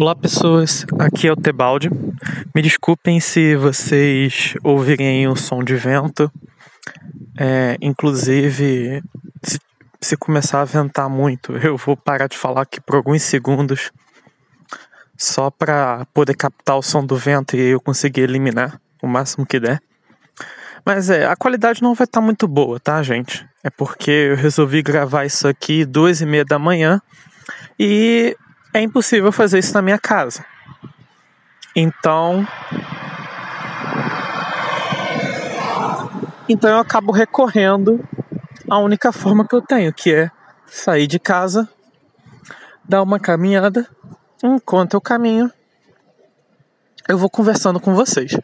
Olá pessoas, aqui é o Tebaldi. Me desculpem se vocês ouvirem o som de vento. É, inclusive, se, se, começar a ventar muito, eu vou parar de falar aqui por alguns segundos, só para poder captar o som do vento e eu conseguir eliminar o máximo que der. Mas é, a qualidade não vai estar tá muito boa, tá, gente? É porque eu resolvi gravar isso aqui duas e meia da manhã e é impossível fazer isso na minha casa. Então. Então eu acabo recorrendo à única forma que eu tenho, que é sair de casa, dar uma caminhada. Enquanto eu caminho, eu vou conversando com vocês.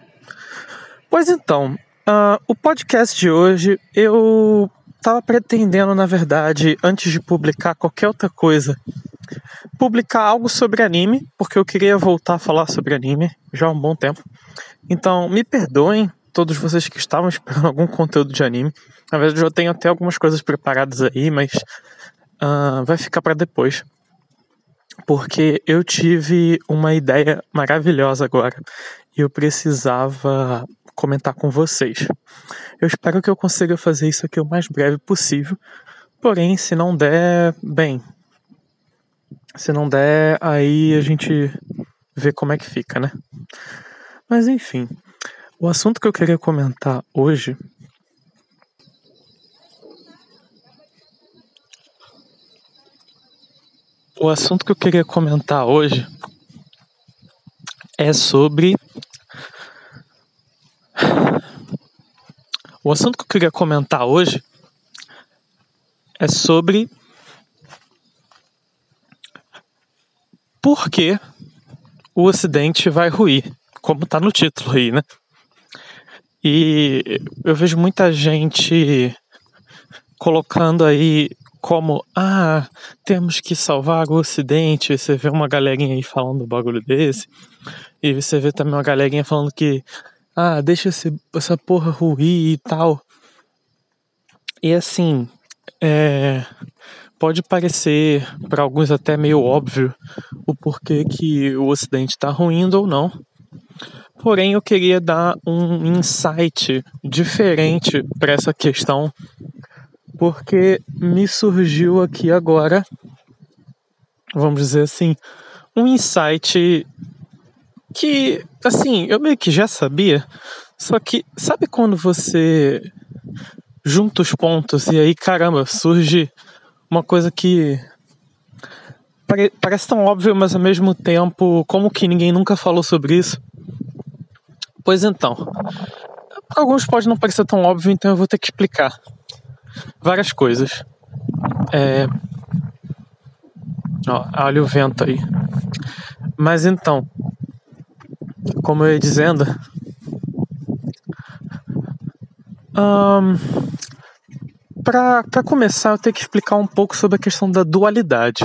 Pois então, uh, o podcast de hoje eu estava pretendendo, na verdade, antes de publicar qualquer outra coisa publicar algo sobre anime, porque eu queria voltar a falar sobre anime já há um bom tempo. Então, me perdoem todos vocês que estavam esperando algum conteúdo de anime. Na verdade, eu tenho até algumas coisas preparadas aí, mas uh, vai ficar para depois. Porque eu tive uma ideia maravilhosa agora e eu precisava comentar com vocês. Eu espero que eu consiga fazer isso aqui o mais breve possível. Porém, se não der, bem, se não der, aí a gente vê como é que fica, né? Mas enfim, o assunto que eu queria comentar hoje O assunto que eu queria comentar hoje é sobre. O assunto que eu queria comentar hoje é sobre porque o Ocidente vai ruir, como está no título aí, né? E eu vejo muita gente colocando aí como, ah, temos que salvar o Ocidente. Você vê uma galerinha aí falando um bagulho desse, e você vê também uma galerinha falando que, ah, deixa esse, essa porra ruir e tal. E assim, é, pode parecer para alguns até meio óbvio o porquê que o Ocidente está ruindo ou não. Porém, eu queria dar um insight diferente para essa questão, porque me surgiu aqui agora, vamos dizer assim, um insight que, assim, eu meio que já sabia, só que sabe quando você junta os pontos e aí, caramba, surge uma coisa que pare, parece tão óbvio, mas ao mesmo tempo, como que ninguém nunca falou sobre isso? Pois então, alguns pode não parecer tão óbvio, então eu vou ter que explicar várias coisas. É... Ó, olha o vento aí. Mas então, como eu ia dizendo, um, para começar, eu tenho que explicar um pouco sobre a questão da dualidade.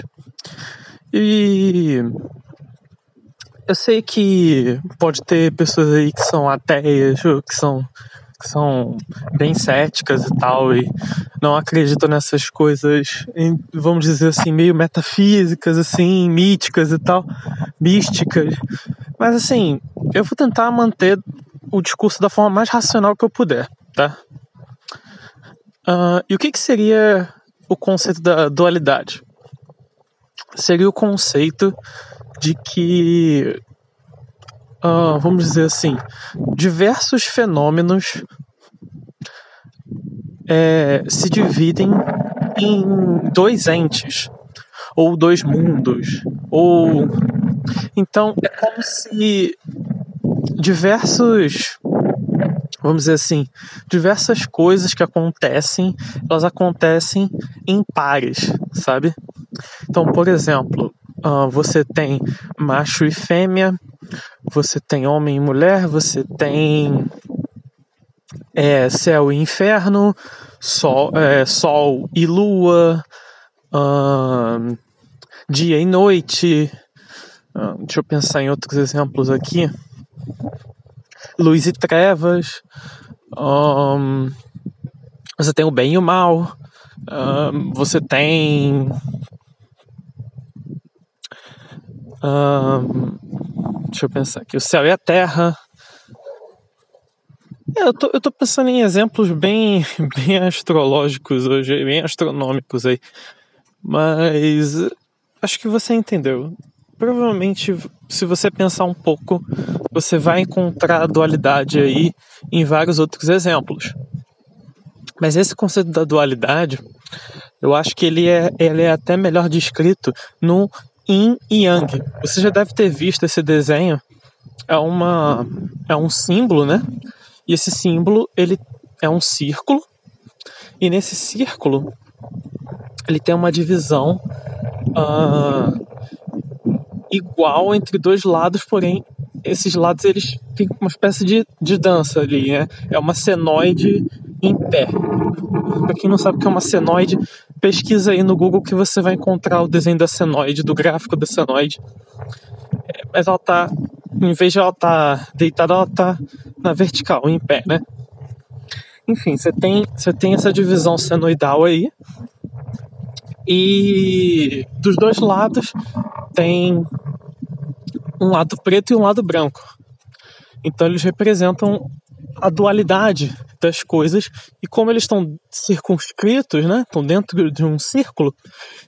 E eu sei que pode ter pessoas aí que são ateias, que são, que são bem céticas e tal, e não acreditam nessas coisas, vamos dizer assim, meio metafísicas, assim, míticas e tal, místicas. Mas assim, eu vou tentar manter o discurso da forma mais racional que eu puder, tá? Uh, e o que, que seria o conceito da dualidade? Seria o conceito de que, uh, vamos dizer assim, diversos fenômenos é, se dividem em dois entes, ou dois mundos, ou. Então é como se diversos vamos dizer assim, diversas coisas que acontecem, elas acontecem em pares, sabe? Então, por exemplo, uh, você tem macho e fêmea, você tem homem e mulher, você tem é, céu e inferno, sol, é, sol e lua, uh, dia e noite. Uh, deixa eu pensar em outros exemplos aqui luz e trevas. Um, você tem o bem e o mal. Você tem deixa eu pensar aqui. O céu e a terra. É, eu, tô, eu tô pensando em exemplos bem, bem astrológicos hoje, bem astronômicos aí. Mas acho que você entendeu. Provavelmente, se você pensar um pouco, você vai encontrar a dualidade aí em vários outros exemplos. Mas esse conceito da dualidade, eu acho que ele é, ele é até melhor descrito no Yin e Yang. Você já deve ter visto esse desenho. É, uma, é um símbolo, né? E esse símbolo ele é um círculo. E nesse círculo ele tem uma divisão uh, igual entre dois lados, porém esses lados eles têm uma espécie de, de dança ali, né? É uma senoide em pé. Para quem não sabe o que é uma senoide, pesquisa aí no Google que você vai encontrar o desenho da senoide, do gráfico da senoide. É, mas ela tá, em vez de ela tá deitada, ela tá na vertical, em pé, né? Enfim, você tem, você tem essa divisão senoidal aí. E dos dois lados tem um lado preto e um lado branco. Então eles representam a dualidade das coisas e como eles estão circunscritos, né, estão dentro de um círculo,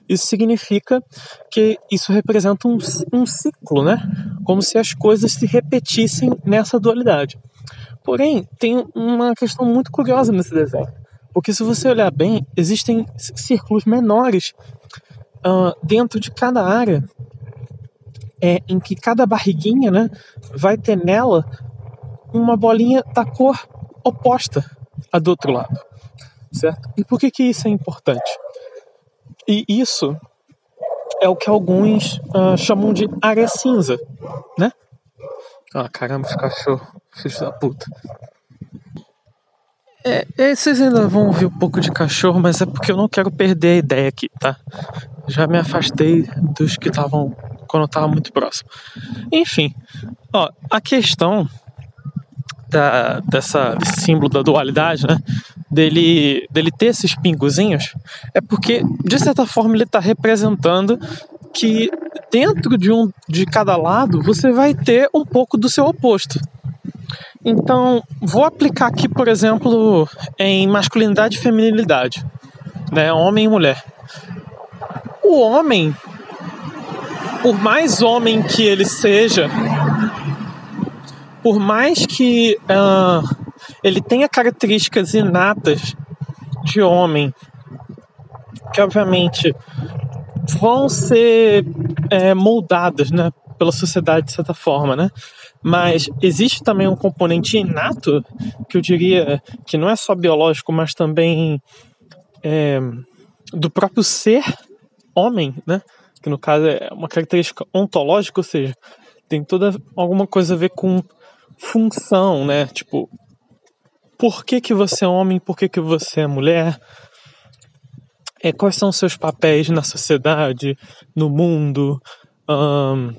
isso significa que isso representa um, um ciclo, né, como se as coisas se repetissem nessa dualidade. Porém, tem uma questão muito curiosa nesse desenho, porque se você olhar bem, existem círculos menores uh, dentro de cada área é, em que cada barriguinha né, vai ter nela uma bolinha da cor oposta à do outro lado, certo? E por que, que isso é importante? E isso é o que alguns uh, chamam de área cinza, né? Ah, caramba, os cachorros, filhos da puta. É, é, vocês ainda vão ouvir um pouco de cachorro, mas é porque eu não quero perder a ideia aqui, tá? Já me afastei dos que estavam quando eu tava muito próximo. Enfim, ó, a questão da, dessa, desse símbolo da dualidade, né? Dele, dele ter esses pingozinhos, é porque, de certa forma, ele está representando que dentro de um de cada lado você vai ter um pouco do seu oposto. Então, vou aplicar aqui, por exemplo, em masculinidade e feminilidade, né? Homem e mulher. O homem, por mais homem que ele seja, por mais que uh, ele tenha características inatas de homem, que obviamente vão ser é, moldadas né, pela sociedade de certa forma, né? Mas existe também um componente inato, que eu diria que não é só biológico, mas também é, do próprio ser homem, né? Que no caso é uma característica ontológica, ou seja, tem toda alguma coisa a ver com função, né? Tipo, por que, que você é homem, por que, que você é mulher? É, quais são os seus papéis na sociedade, no mundo, um,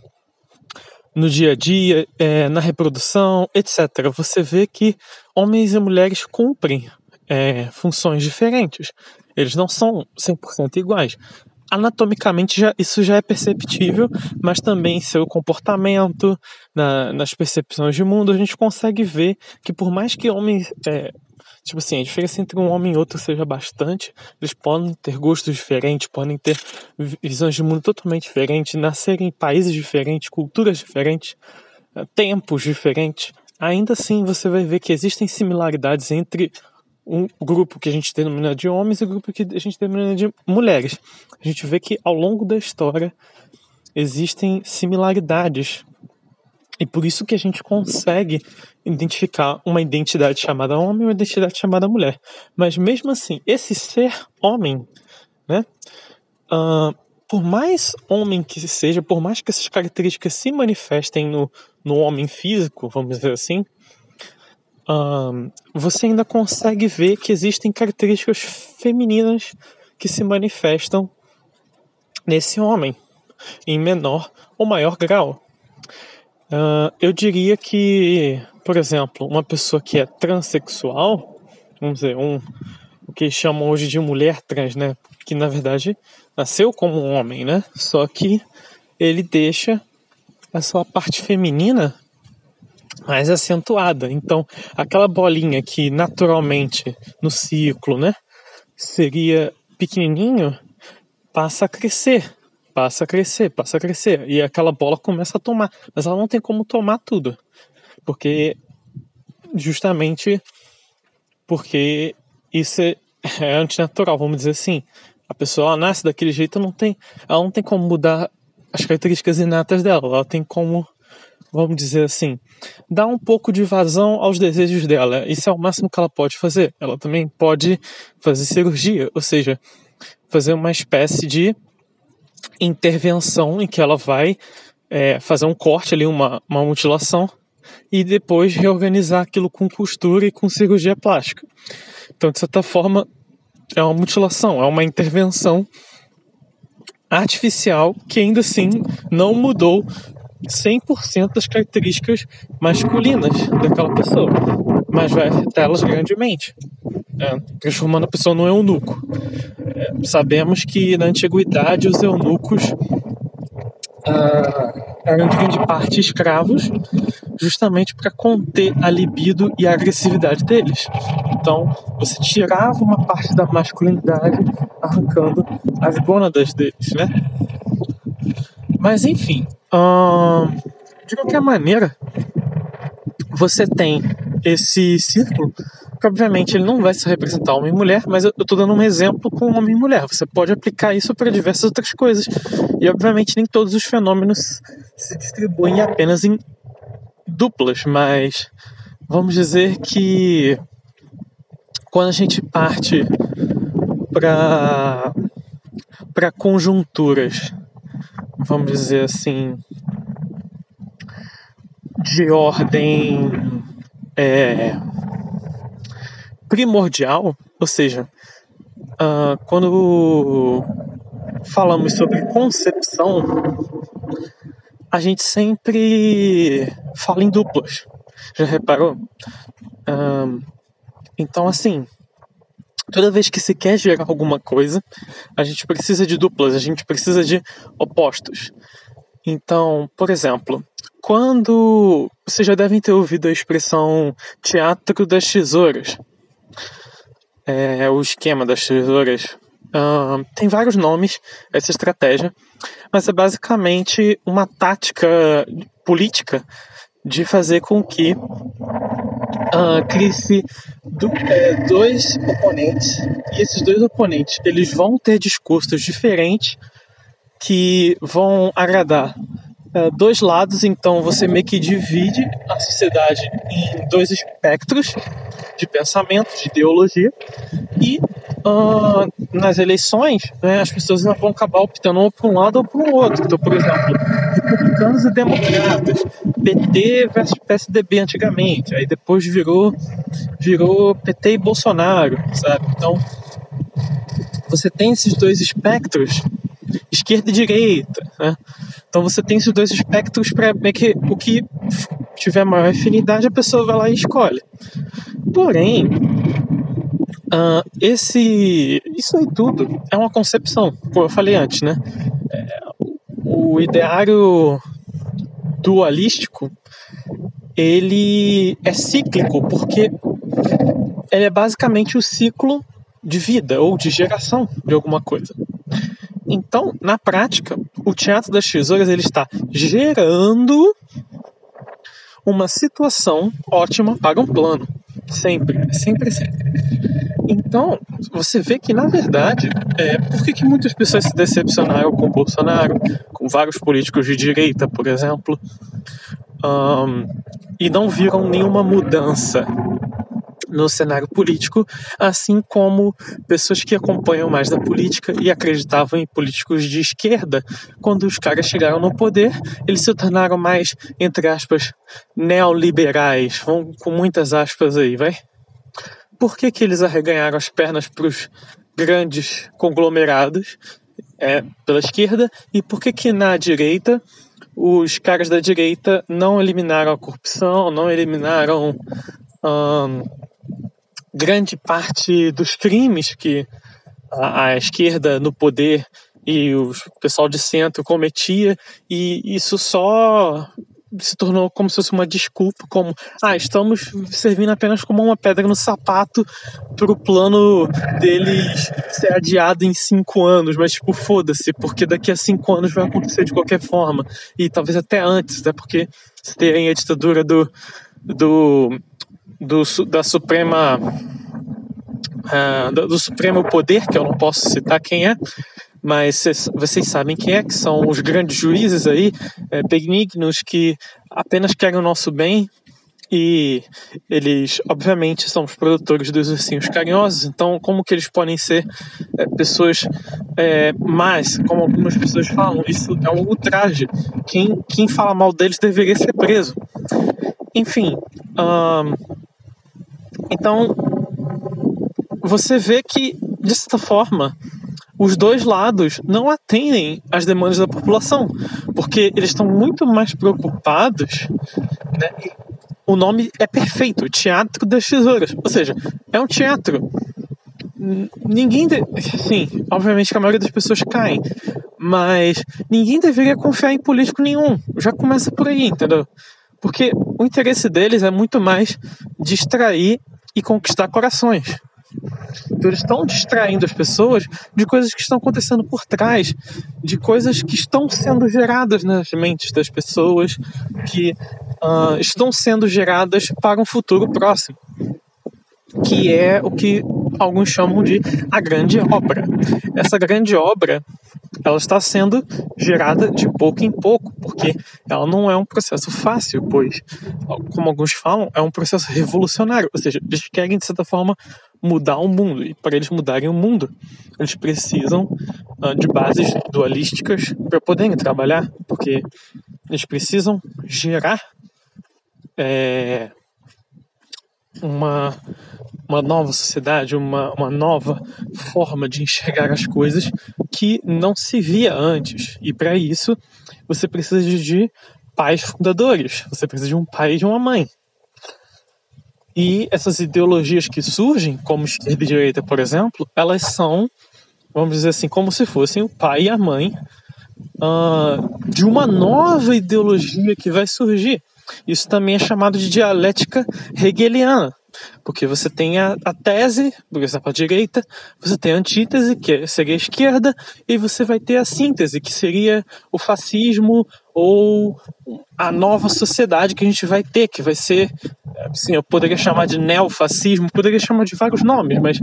no dia a dia, é, na reprodução, etc. Você vê que homens e mulheres cumprem é, funções diferentes. Eles não são 100% iguais anatomicamente já, isso já é perceptível, mas também seu comportamento, na, nas percepções de mundo, a gente consegue ver que por mais que homens. É, tipo assim, a diferença entre um homem e outro seja bastante, eles podem ter gostos diferentes, podem ter visões de mundo totalmente diferentes, nascerem em países diferentes, culturas diferentes, é, tempos diferentes. Ainda assim, você vai ver que existem similaridades entre um grupo que a gente denomina de homens e o um grupo que a gente denomina de mulheres. A gente vê que ao longo da história existem similaridades e por isso que a gente consegue identificar uma identidade chamada homem e uma identidade chamada mulher. Mas mesmo assim, esse ser homem, né? Uh, por mais homem que seja, por mais que essas características se manifestem no, no homem físico, vamos dizer assim, você ainda consegue ver que existem características femininas que se manifestam nesse homem, em menor ou maior grau. Uh, eu diria que, por exemplo, uma pessoa que é transexual, vamos dizer, um, o que chamam hoje de mulher trans, né? Que na verdade nasceu como um homem, né? Só que ele deixa a sua parte feminina mais acentuada. Então, aquela bolinha que naturalmente no ciclo, né, seria pequenininho, passa a crescer, passa a crescer, passa a crescer e aquela bola começa a tomar, mas ela não tem como tomar tudo, porque justamente porque isso é, é antinatural, vamos dizer assim. A pessoa nasce daquele jeito, não tem, ela não tem como mudar as características inatas dela, ela tem como vamos dizer assim, dar um pouco de vazão aos desejos dela. Isso é o máximo que ela pode fazer. Ela também pode fazer cirurgia, ou seja, fazer uma espécie de intervenção em que ela vai é, fazer um corte ali, uma, uma mutilação, e depois reorganizar aquilo com costura e com cirurgia plástica. Então, de certa forma, é uma mutilação, é uma intervenção artificial que ainda assim não mudou 100% das características masculinas daquela pessoa, mas vai afetá-las grandemente, é, transformando a pessoa num eunuco. É, sabemos que na antiguidade os eunucos ah, eram de grande parte escravos, justamente para conter a libido e a agressividade deles. Então, você tirava uma parte da masculinidade, arrancando as gônadas deles, né? Mas enfim, hum, de qualquer maneira, você tem esse círculo que obviamente ele não vai se representar homem e mulher, mas eu estou dando um exemplo com homem e mulher. Você pode aplicar isso para diversas outras coisas. E obviamente nem todos os fenômenos se distribuem apenas em duplas, mas vamos dizer que quando a gente parte para para conjunturas vamos dizer assim, de ordem é, primordial, ou seja, uh, quando falamos sobre concepção, a gente sempre fala em duplas. Já reparou? Uh, então, assim, toda vez que se quer gerar alguma coisa, a gente precisa de duplas, a gente precisa de opostos. Então, por exemplo, quando vocês já devem ter ouvido a expressão teatro das tesouras, é, o esquema das tesouras, uh, tem vários nomes essa estratégia, mas é basicamente uma tática política de fazer com que uh, crie-se do, é, dois oponentes e esses dois oponentes eles vão ter discursos diferentes que vão agradar uh, dois lados, então você meio que divide a sociedade em dois espectros de pensamento, de ideologia e uh, nas eleições, né, as pessoas vão acabar optando ou por um lado ou por um outro. Então, por exemplo, republicanos e democratas, PT versus PSDB antigamente, aí depois virou, virou PT e Bolsonaro, sabe? Então, você tem esses dois espectros, esquerda e direita, né? Então você tem esses dois espectros para que o que tiver maior afinidade a pessoa vai lá e escolhe. Porém, Uh, esse, isso aí tudo é uma concepção, como eu falei antes, né? É, o ideário dualístico ele é cíclico porque ele é basicamente o ciclo de vida ou de geração de alguma coisa. Então, na prática, o teatro das tesouras ele está gerando uma situação ótima para um plano. Sempre, sempre, sempre. Então, você vê que, na verdade, é, por que, que muitas pessoas se decepcionaram com Bolsonaro, com vários políticos de direita, por exemplo, um, e não viram nenhuma mudança no cenário político, assim como pessoas que acompanham mais da política e acreditavam em políticos de esquerda, quando os caras chegaram no poder, eles se tornaram mais, entre aspas, neoliberais, vão com muitas aspas aí, vai? por que, que eles arreganharam as pernas para os grandes conglomerados é, pela esquerda? E por que, que na direita os caras da direita não eliminaram a corrupção, não eliminaram grande parte dos crimes que a, a esquerda no poder e o pessoal de centro cometia, e isso só se tornou como se fosse uma desculpa, como ah, estamos servindo apenas como uma pedra no sapato para o plano deles ser adiado em cinco anos, mas tipo, foda-se, porque daqui a cinco anos vai acontecer de qualquer forma, e talvez até antes, até porque se tem a ditadura do, do, do da Suprema uh, do, do Supremo Poder, que eu não posso citar quem é, mas cês, vocês sabem quem é, que são os grandes juízes aí, é, benignos, que apenas querem o nosso bem e eles, obviamente, são os produtores dos ursinhos carinhosos, então como que eles podem ser é, pessoas é, como algumas pessoas falam, isso é um ultraje. Quem, quem fala mal deles deveria ser preso. Enfim, então você vê que, de certa forma, os dois lados não atendem às demandas da população, porque eles estão muito mais preocupados. Né? O nome é perfeito, Teatro das Tesouras, ou seja, é um teatro. Ninguém, de... sim, obviamente que a maioria das pessoas caem, mas ninguém deveria confiar em político nenhum. Já começa por aí, entendeu? Porque o interesse deles é muito mais distrair e conquistar corações. Então eles estão distraindo as pessoas de coisas que estão acontecendo por trás, de coisas que estão sendo geradas nas mentes das pessoas, que uh, estão sendo geradas para um futuro próximo, que é o que alguns chamam de a grande obra. Essa grande obra ela está sendo gerada de pouco em pouco, porque ela não é um processo fácil, pois, como alguns falam, é um processo revolucionário, ou seja, eles querem, de certa forma, mudar o mundo. E para eles mudarem o mundo, eles precisam de bases dualísticas para poderem trabalhar, porque eles precisam gerar é, uma, uma nova sociedade, uma, uma nova forma de enxergar as coisas que não se via antes. E para isso, você precisa de pais fundadores, você precisa de um pai e de uma mãe. E essas ideologias que surgem, como esquerda e direita, por exemplo, elas são, vamos dizer assim, como se fossem o pai e a mãe uh, de uma nova ideologia que vai surgir. Isso também é chamado de dialética hegeliana, porque você tem a, a tese, por exemplo, a direita, você tem a antítese, que seria a esquerda, e você vai ter a síntese, que seria o fascismo ou a nova sociedade que a gente vai ter, que vai ser, assim, eu poderia chamar de neofascismo, poderia chamar de vários nomes, mas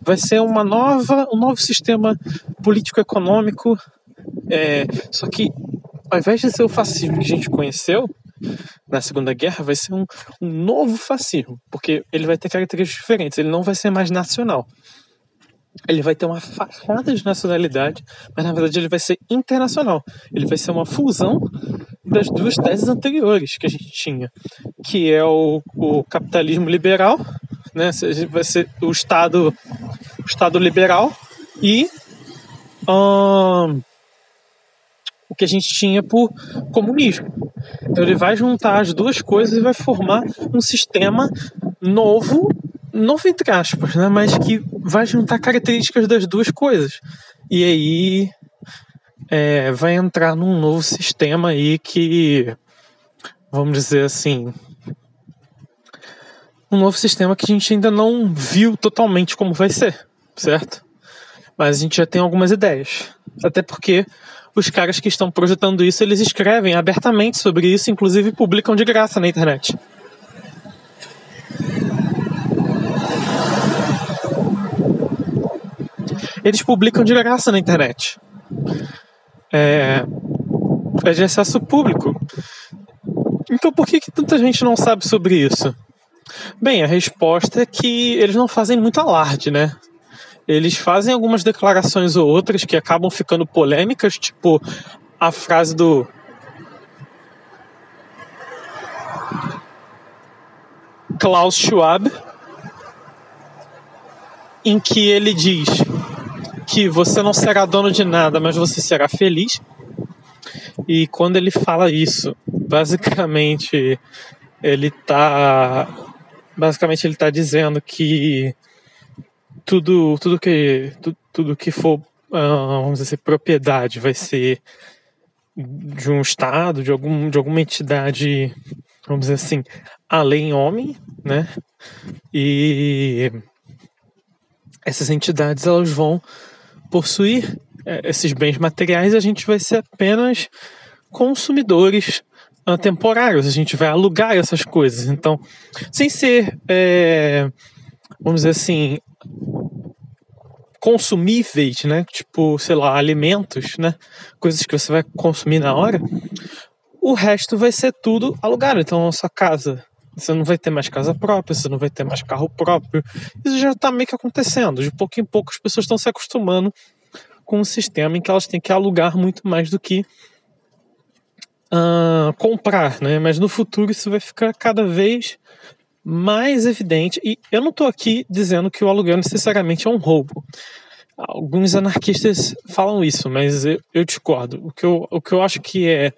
vai ser uma nova, um novo sistema político-econômico, é, só que ao invés de ser o fascismo que a gente conheceu, na Segunda Guerra vai ser um, um novo fascismo, porque ele vai ter características diferentes, ele não vai ser mais nacional. Ele vai ter uma fachada de nacionalidade, mas na verdade ele vai ser internacional. Ele vai ser uma fusão das duas teses anteriores que a gente tinha, que é o, o capitalismo liberal, né? Vai ser o Estado, o Estado liberal e hum, o que a gente tinha por comunismo. Então ele vai juntar as duas coisas e vai formar um sistema novo, novo entre aspas, né? mas que vai juntar características das duas coisas. E aí é, vai entrar num novo sistema aí que, vamos dizer assim, um novo sistema que a gente ainda não viu totalmente como vai ser, certo? Mas a gente já tem algumas ideias. Até porque os caras que estão projetando isso, eles escrevem abertamente sobre isso, inclusive publicam de graça na internet. Eles publicam de graça na internet. É, é de acesso público. Então por que, que tanta gente não sabe sobre isso? Bem, a resposta é que eles não fazem muito alarde, né? Eles fazem algumas declarações ou outras que acabam ficando polêmicas, tipo a frase do Klaus Schwab, em que ele diz que você não será dono de nada, mas você será feliz. E quando ele fala isso, basicamente ele está basicamente ele está dizendo que tudo, tudo que tudo, tudo que for uh, vamos dizer, propriedade vai ser de um estado, de, algum, de alguma entidade, vamos dizer assim, além homem, né? E essas entidades elas vão possuir é, esses bens materiais, a gente vai ser apenas consumidores temporários, a gente vai alugar essas coisas. Então, sem ser, é, vamos dizer assim, consumíveis, né? Tipo, sei lá, alimentos, né? Coisas que você vai consumir na hora. O resto vai ser tudo alugado. Então, a sua casa, você não vai ter mais casa própria, você não vai ter mais carro próprio. Isso já está meio que acontecendo. De pouco em pouco as pessoas estão se acostumando com um sistema em que elas têm que alugar muito mais do que uh, comprar, né? Mas no futuro isso vai ficar cada vez mais evidente. E eu não estou aqui dizendo que o aluguel necessariamente é um roubo. Alguns anarquistas falam isso, mas eu, eu discordo. O que eu, o que eu acho que é,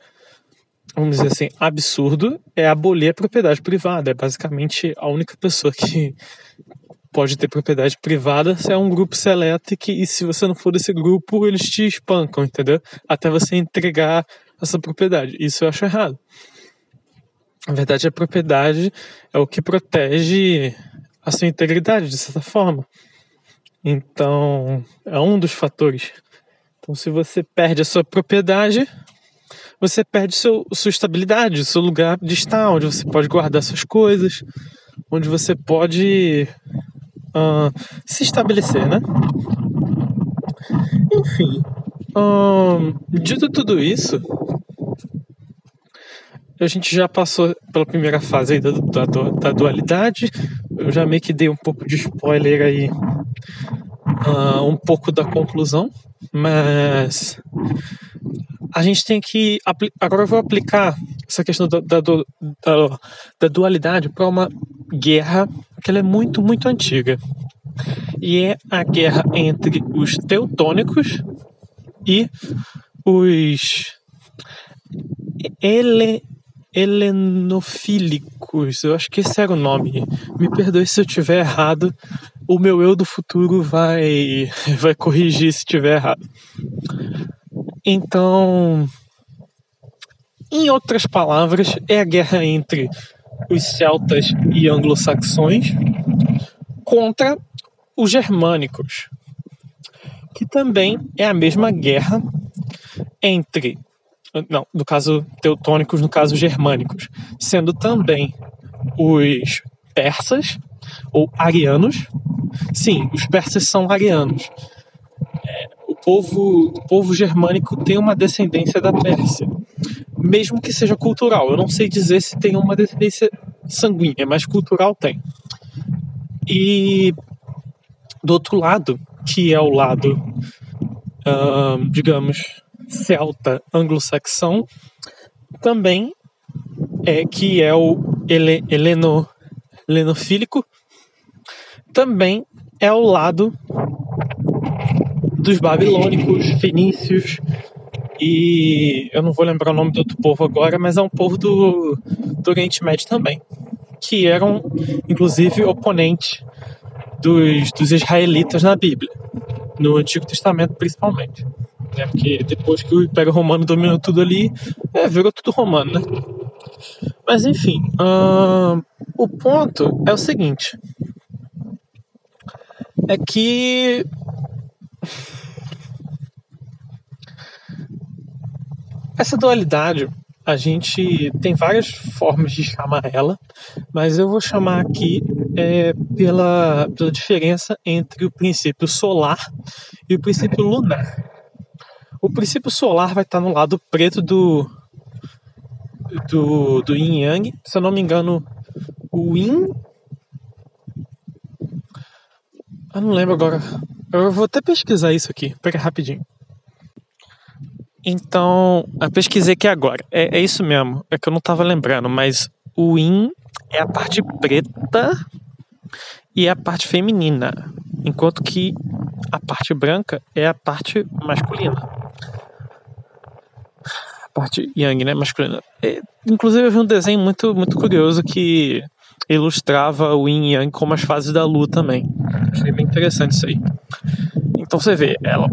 vamos dizer assim, absurdo é abolir a propriedade privada. É basicamente a única pessoa que pode ter propriedade privada se é um grupo seleto e que e se você não for desse grupo, eles te espancam, entendeu? Até você entregar essa propriedade. Isso eu acho errado. Na verdade, a propriedade é o que protege a sua integridade, de certa forma. Então, é um dos fatores. Então, se você perde a sua propriedade, você perde seu, sua estabilidade, seu lugar de estar, onde você pode guardar suas coisas, onde você pode uh, se estabelecer, né? Enfim, uh, dito tudo isso, a gente já passou pela primeira fase aí da, da, da, dualidade. Eu já meio que dei um pouco de spoiler aí, uh, um pouco da conclusão, mas a gente tem que. Agora eu vou aplicar essa questão da, da, da, da dualidade para uma guerra que é muito, muito antiga. E é a guerra entre os teutônicos e os ele, helenofílicos. Eu acho que esse era o nome. Me perdoe se eu tiver errado. O meu eu do futuro vai vai corrigir se tiver errado. Então, em outras palavras, é a guerra entre os celtas e anglo-saxões contra os germânicos, que também é a mesma guerra entre não, no caso teutônicos, no caso germânicos, sendo também os persas ou arianos. Sim, os persas são arianos. É, o povo, o povo germânico tem uma descendência da Pérsia, mesmo que seja cultural. Eu não sei dizer se tem uma descendência sanguínea, mas cultural tem. E do outro lado, que é o lado, digamos, celta anglo-saxão também é que é o ele, heleno, helenofílico também é o lado dos babilônicos, fenícios e eu não vou lembrar o nome do outro povo agora, mas é um povo do, do Oriente Médio também, que eram inclusive oponentes dos, dos israelitas na Bíblia, no Antigo Testamento principalmente né? Porque depois que o Império Romano dominou tudo ali, é, virou tudo romano, né? Mas enfim, uh, o ponto é o seguinte: é que essa dualidade a gente tem várias formas de chamar ela, mas eu vou chamar aqui é, pela, pela diferença entre o princípio solar e o princípio lunar. O princípio solar vai estar no lado preto do do, do yin yang. Se eu não me engano, o yin. Eu não lembro agora. Eu vou até pesquisar isso aqui. Pega rapidinho. Então, eu pesquisei aqui agora. É, é isso mesmo. É que eu não estava lembrando, mas o yin é a parte preta e é a parte feminina, enquanto que a parte branca é a parte masculina parte yang, né, masculina. Inclusive eu vi um desenho muito, muito curioso que ilustrava o yin yang como as fases da lua também. Achei bem interessante isso aí. Então você vê, ela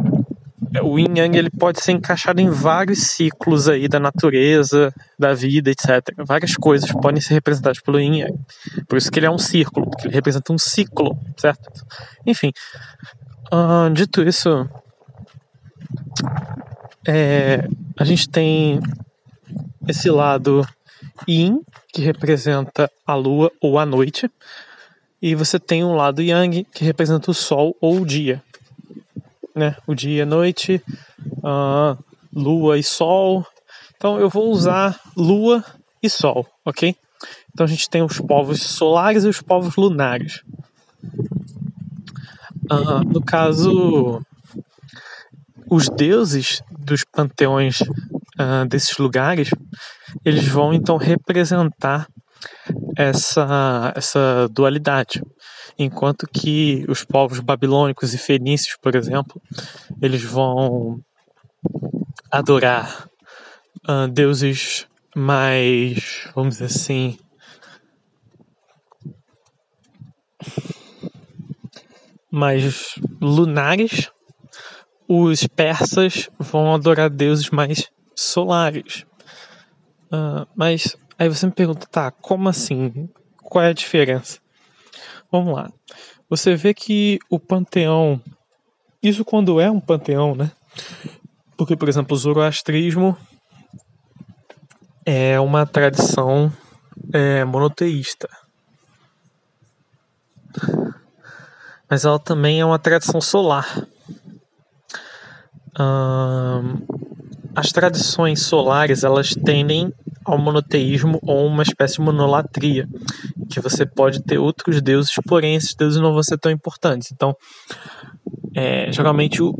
o yin yang ele pode ser encaixado em vários ciclos aí da natureza, da vida, etc. Várias coisas podem ser representadas pelo yin yang. Por isso que ele é um círculo, porque ele representa um ciclo, certo? Enfim, uh, dito isso, é, a gente tem esse lado yin, que representa a lua ou a noite, e você tem um lado yang, que representa o sol ou o dia né? O dia e a noite, uh, lua e sol. Então eu vou usar lua e sol, ok? Então a gente tem os povos solares e os povos lunares. Uh, no caso, os deuses dos panteões uh, desses lugares, eles vão então representar essa, essa dualidade enquanto que os povos babilônicos e fenícios, por exemplo, eles vão adorar uh, deuses mais, vamos dizer assim, mais lunares. Os persas vão adorar deuses mais solares. Uh, mas aí você me pergunta, tá, como assim? Qual é a diferença? Vamos lá. Você vê que o panteão. Isso quando é um panteão, né? Porque, por exemplo, o zoroastrismo é uma tradição é, monoteísta. Mas ela também é uma tradição solar. As tradições solares elas tendem ao monoteísmo ou uma espécie de monolatria, que você pode ter outros deuses, porém esses deuses não vão ser tão importantes. Então, é, geralmente o,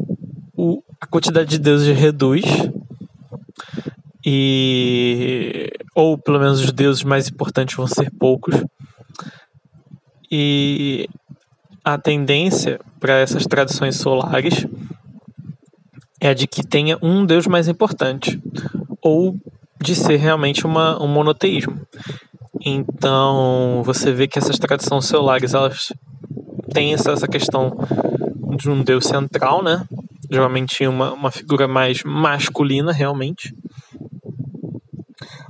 o, a quantidade de deuses reduz e ou pelo menos os deuses mais importantes vão ser poucos e a tendência para essas tradições solares é a de que tenha um deus mais importante ou de ser realmente uma, um monoteísmo. Então, você vê que essas tradições celulares, elas têm essa, essa questão de um deus central, né? Geralmente uma, uma figura mais masculina, realmente.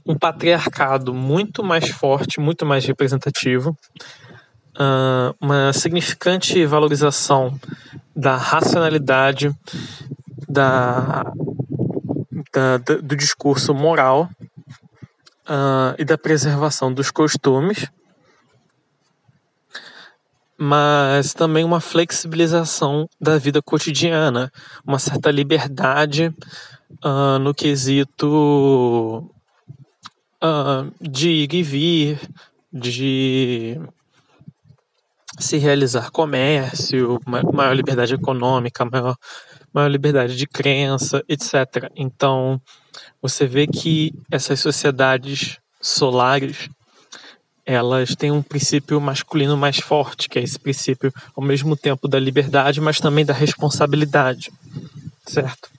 Um patriarcado muito mais forte, muito mais representativo. Uh, uma significante valorização da racionalidade, da da, do discurso moral uh, e da preservação dos costumes, mas também uma flexibilização da vida cotidiana, uma certa liberdade uh, no quesito uh, de ir e vir, de se realizar comércio, maior liberdade econômica, maior maior liberdade de crença, etc. Então, você vê que essas sociedades solares elas têm um princípio masculino mais forte, que é esse princípio ao mesmo tempo da liberdade, mas também da responsabilidade, certo?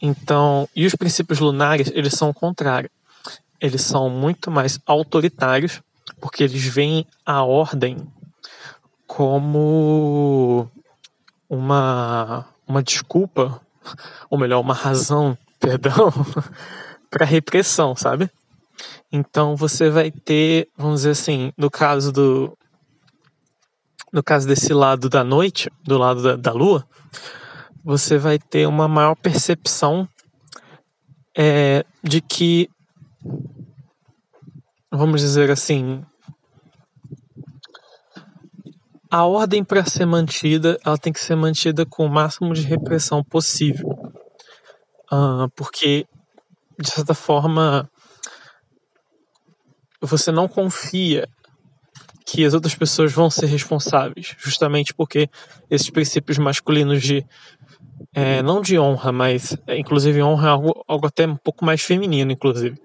Então, e os princípios lunares, eles são o contrário. Eles são muito mais autoritários, porque eles veem a ordem como uma, uma desculpa, ou melhor, uma razão, perdão, para repressão, sabe? Então você vai ter, vamos dizer assim, no caso do no caso desse lado da noite, do lado da, da lua, você vai ter uma maior percepção é, de que, vamos dizer assim, a ordem para ser mantida, ela tem que ser mantida com o máximo de repressão possível. Uh, porque, de certa forma, você não confia que as outras pessoas vão ser responsáveis, justamente porque esses princípios masculinos de é, não de honra, mas é, inclusive honra é algo, algo até um pouco mais feminino, inclusive.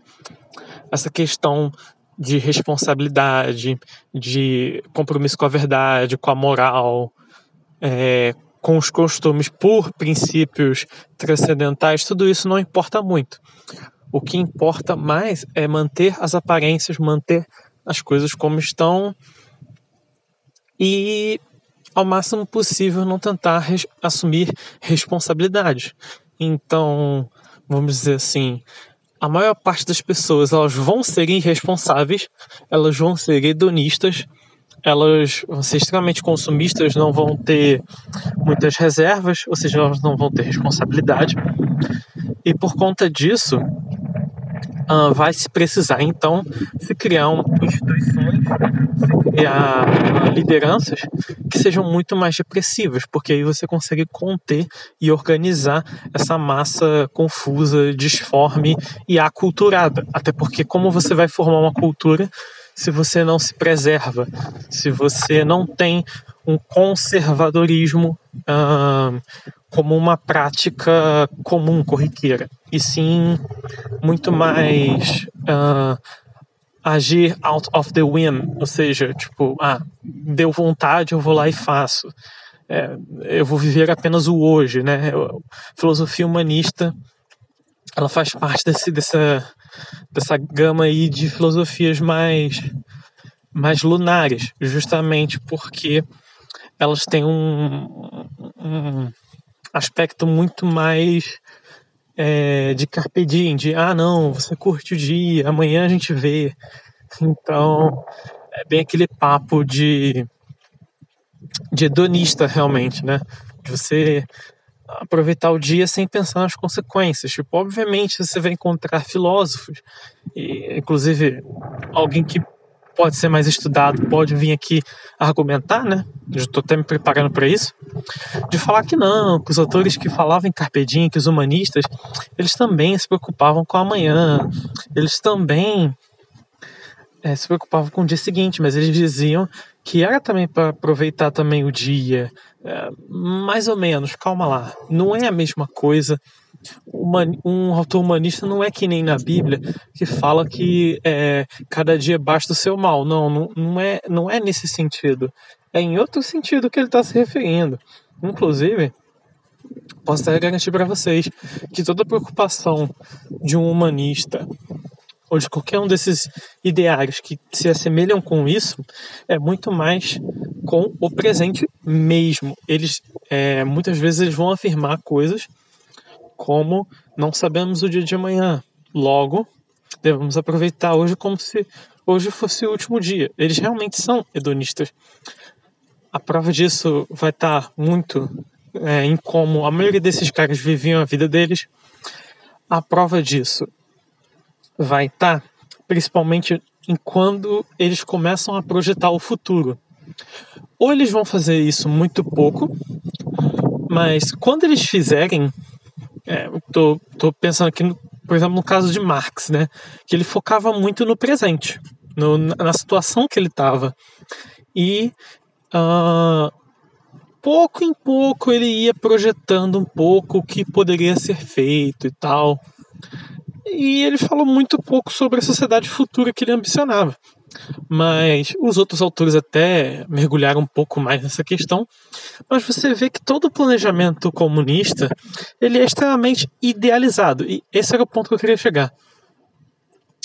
Essa questão de responsabilidade, de compromisso com a verdade, com a moral, é, com os costumes por princípios transcendentais, tudo isso não importa muito. O que importa mais é manter as aparências, manter as coisas como estão e ao máximo possível, não tentar res assumir responsabilidade. Então, vamos dizer assim, a maior parte das pessoas elas vão ser irresponsáveis, elas vão ser hedonistas, elas vão ser extremamente consumistas, não vão ter muitas reservas, ou seja, elas não vão ter responsabilidade. E por conta disso, uh, vai se precisar então se criar um, instituições, se criar uh, lideranças que sejam muito mais repressivas, porque aí você consegue conter e organizar essa massa confusa, disforme e aculturada. Até porque como você vai formar uma cultura se você não se preserva, se você não tem um conservadorismo uh, como uma prática comum, corriqueira, e sim muito mais uh, agir out of the whim, ou seja, tipo, ah, deu vontade, eu vou lá e faço. É, eu vou viver apenas o hoje, né? filosofia humanista, ela faz parte desse, dessa, dessa gama aí de filosofias mais, mais lunares, justamente porque elas têm um, um aspecto muito mais é, de carpe diem, de ah não, você curte o dia, amanhã a gente vê. Então, é bem aquele papo de, de hedonista realmente, né? De você aproveitar o dia sem pensar nas consequências. Tipo, obviamente você vai encontrar filósofos, e, inclusive alguém que pode ser mais estudado, pode vir aqui argumentar, né? Estou até me preparando para isso, de falar que não, que os autores que falavam em Carpe Diem, que os humanistas, eles também se preocupavam com amanhã, eles também é, se preocupavam com o dia seguinte, mas eles diziam que era também para aproveitar também o dia, é, mais ou menos, calma lá, não é a mesma coisa um autor humanista não é que nem na Bíblia que fala que é, cada dia basta o seu mal. Não, não, não, é, não é nesse sentido. É em outro sentido que ele está se referindo. Inclusive, posso até garantir para vocês que toda preocupação de um humanista ou de qualquer um desses ideários que se assemelham com isso é muito mais com o presente mesmo. Eles é, muitas vezes eles vão afirmar coisas como não sabemos o dia de amanhã. Logo, devemos aproveitar hoje como se hoje fosse o último dia. Eles realmente são hedonistas. A prova disso vai estar muito é, em como a maioria desses caras viviam a vida deles. A prova disso vai estar principalmente em quando eles começam a projetar o futuro. Ou eles vão fazer isso muito pouco, mas quando eles fizerem, é, tô, tô pensando aqui, no, por exemplo, no caso de Marx, né? Que ele focava muito no presente, no, na situação que ele estava. E uh, pouco em pouco ele ia projetando um pouco o que poderia ser feito e tal. E ele falou muito pouco sobre a sociedade futura que ele ambicionava mas os outros autores até mergulharam um pouco mais nessa questão, mas você vê que todo o planejamento comunista ele é extremamente idealizado e esse era o ponto que eu queria chegar.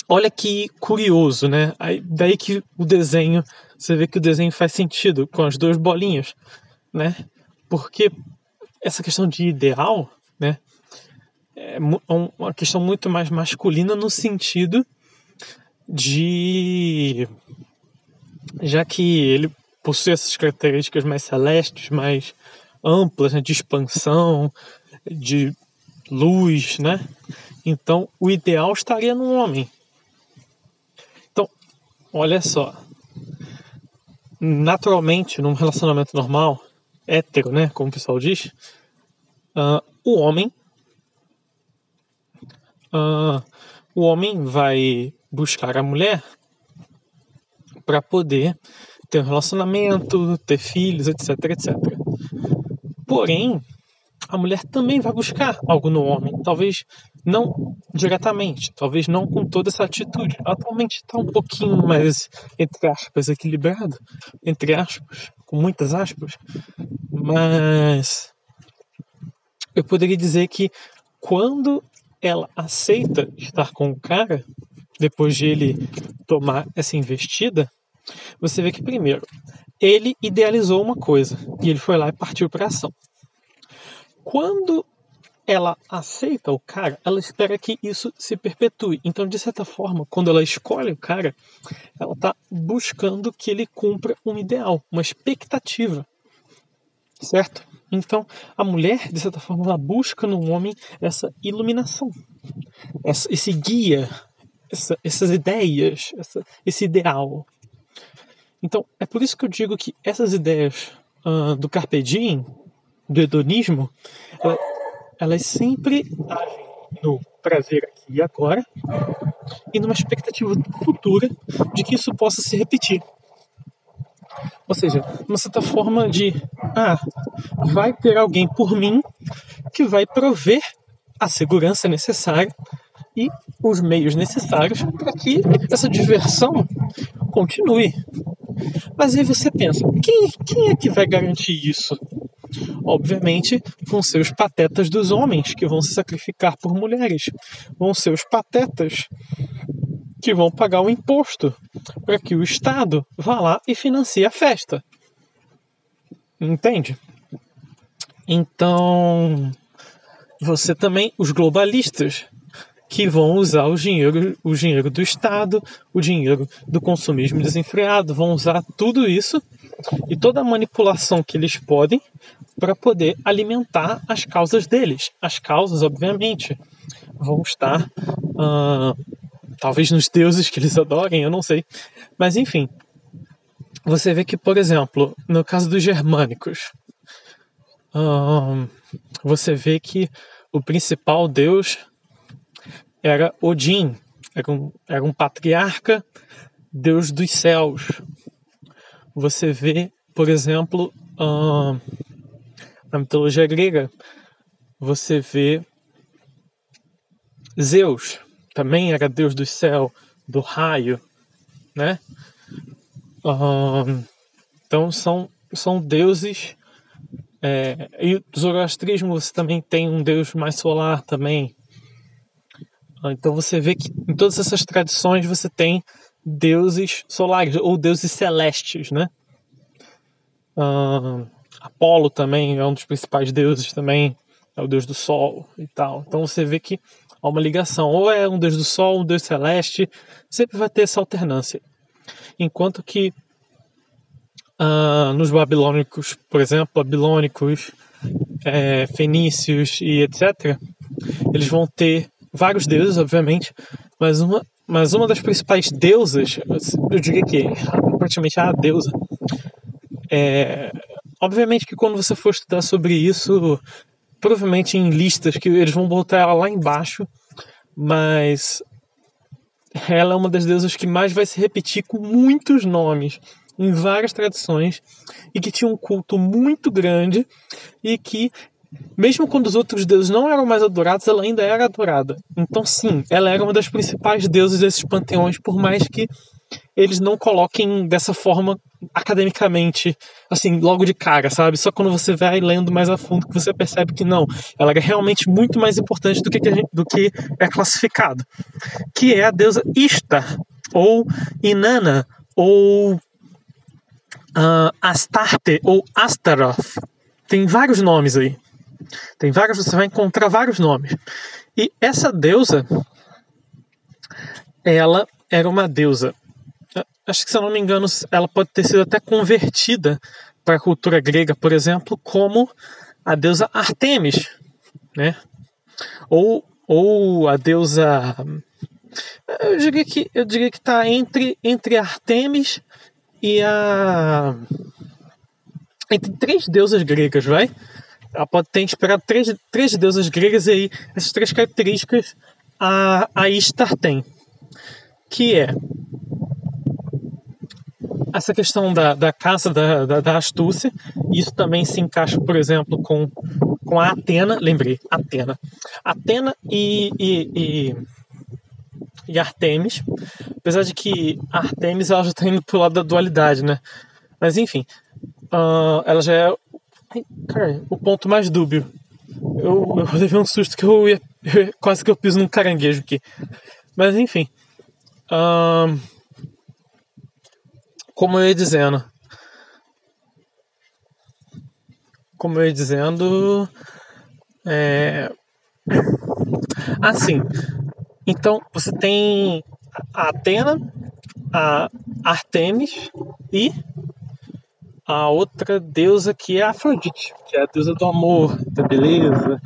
Olha que curioso, né? Aí, daí que o desenho, você vê que o desenho faz sentido com as duas bolinhas, né? Porque essa questão de ideal, né? É uma questão muito mais masculina no sentido de já que ele possui essas características mais celestes, mais amplas, né, de expansão, de luz, né? Então, o ideal estaria no homem. Então, olha só. Naturalmente, num relacionamento normal, hétero, né, como o pessoal diz, uh, o homem uh, o homem vai buscar a mulher para poder ter um relacionamento, ter filhos, etc, etc. Porém, a mulher também vai buscar algo no homem, talvez não diretamente, talvez não com toda essa atitude. Atualmente está um pouquinho mais, entre aspas, equilibrado, entre aspas, com muitas aspas, mas eu poderia dizer que quando ela aceita estar com o cara, depois de ele tomar essa investida, você vê que, primeiro, ele idealizou uma coisa e ele foi lá e partiu para ação. Quando ela aceita o cara, ela espera que isso se perpetue. Então, de certa forma, quando ela escolhe o cara, ela está buscando que ele cumpra um ideal, uma expectativa. Certo? Então, a mulher, de certa forma, ela busca no homem essa iluminação, esse guia, essa, essas ideias, essa, esse ideal. Então, é por isso que eu digo que essas ideias uh, do Carpe Diem, do hedonismo, ela, elas sempre agem no prazer aqui e agora e numa expectativa futura de que isso possa se repetir. Ou seja, uma certa forma de ah, vai ter alguém por mim que vai prover a segurança necessária e os meios necessários para que essa diversão continue. Mas aí você pensa, quem, quem é que vai garantir isso? Obviamente, vão ser os patetas dos homens que vão se sacrificar por mulheres. Vão ser os patetas que vão pagar o imposto para que o Estado vá lá e financie a festa. Entende? Então, você também, os globalistas, que vão usar o dinheiro, o dinheiro do Estado, o dinheiro do consumismo desenfreado, vão usar tudo isso e toda a manipulação que eles podem para poder alimentar as causas deles. As causas, obviamente, vão estar uh, talvez nos deuses que eles adorem, eu não sei, mas enfim. Você vê que, por exemplo, no caso dos germânicos, uh, você vê que o principal deus era Odin, era um, era um patriarca, deus dos céus. Você vê, por exemplo, uh, na mitologia grega, você vê Zeus, também era deus do céu, do raio, né? Uh, então são, são deuses. É, e o zoroastrismo você também tem um deus mais solar também, então você vê que em todas essas tradições você tem deuses solares ou deuses celestes, né? Uh, Apolo também é um dos principais deuses também, é o deus do sol e tal. Então você vê que há uma ligação, ou é um deus do sol, um deus celeste, sempre vai ter essa alternância. Enquanto que uh, nos babilônicos, por exemplo, babilônicos, é, fenícios e etc., eles vão ter vários deuses, obviamente, mas uma, mas uma das principais deusas, eu diria que praticamente a deusa, é, obviamente que quando você for estudar sobre isso, provavelmente em listas que eles vão botar ela lá embaixo, mas ela é uma das deusas que mais vai se repetir com muitos nomes em várias tradições e que tinha um culto muito grande e que mesmo quando os outros deuses não eram mais adorados, ela ainda era adorada. Então, sim, ela era uma das principais deusas desses panteões, por mais que eles não coloquem dessa forma academicamente, assim, logo de cara, sabe? Só quando você vai lendo mais a fundo que você percebe que não, ela é realmente muito mais importante do que, gente, do que é classificado, que é a deusa Ishtar, ou Inanna, ou uh, Astarte, ou Astaroth. Tem vários nomes aí. Tem vários, você vai encontrar vários nomes. E essa deusa, ela era uma deusa. Acho que se eu não me engano, ela pode ter sido até convertida para a cultura grega, por exemplo, como a deusa Artemis, né? Ou, ou a deusa eu diria que eu diria que está entre entre Artemis e a entre três deusas gregas, vai? Ela pode ter inspirado três, três deusas gregas aí essas três características a, a Istar tem. Que é essa questão da, da caça da, da, da, astúcia, isso também se encaixa, por exemplo, com, com a Atena, lembrei, Atena. Atena e, e, e, e Artemis, apesar de que Artemis ela já está indo pro lado da dualidade, né? Mas enfim, uh, ela já é Cara, o ponto mais dúbio. Eu, eu levei um susto que eu ia. quase que eu piso num caranguejo aqui. Mas enfim. Como eu ia dizendo. como eu ia dizendo, é... assim, então você tem a Atena, a Artemis e a outra deusa que é a Afrodite, que é a deusa do amor, da beleza.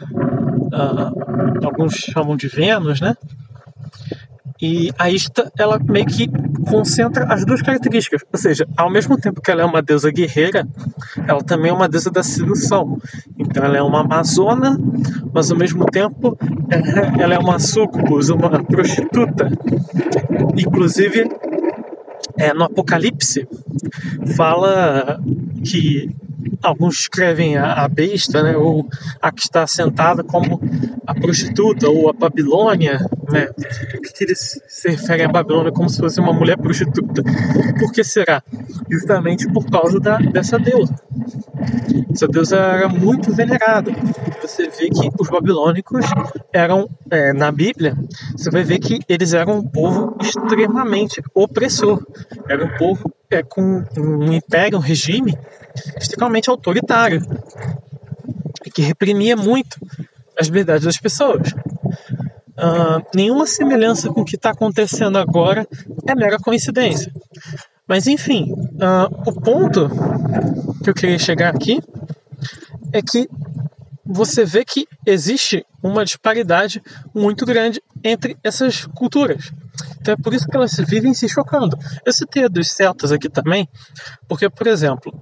Alguns chamam de Vênus, né? E a Ista, ela meio que concentra as duas características. Ou seja, ao mesmo tempo que ela é uma deusa guerreira, ela também é uma deusa da sedução. Então ela é uma amazona, mas ao mesmo tempo ela é uma sucubus, uma prostituta. Inclusive, é, no Apocalipse, fala que alguns escrevem a, a, besta, né, ou a que está sentada como a prostituta ou a Babilônia, né? Que eles se referem a Babilônia como se fosse uma mulher prostituta? Por que será? Justamente por causa da, dessa deusa. Essa deusa era muito venerada. Você vê que os babilônicos eram, é, na Bíblia, você vai ver que eles eram um povo extremamente opressor. Era um povo é, com um império, um regime extremamente autoritário e que reprimia muito as liberdades das pessoas. Uh, nenhuma semelhança com o que está acontecendo agora é mera coincidência. Mas enfim, uh, o ponto que eu queria chegar aqui é que você vê que existe uma disparidade muito grande entre essas culturas. Então é por isso que elas vivem se chocando. Eu citei a dos celtas aqui também, porque, por exemplo,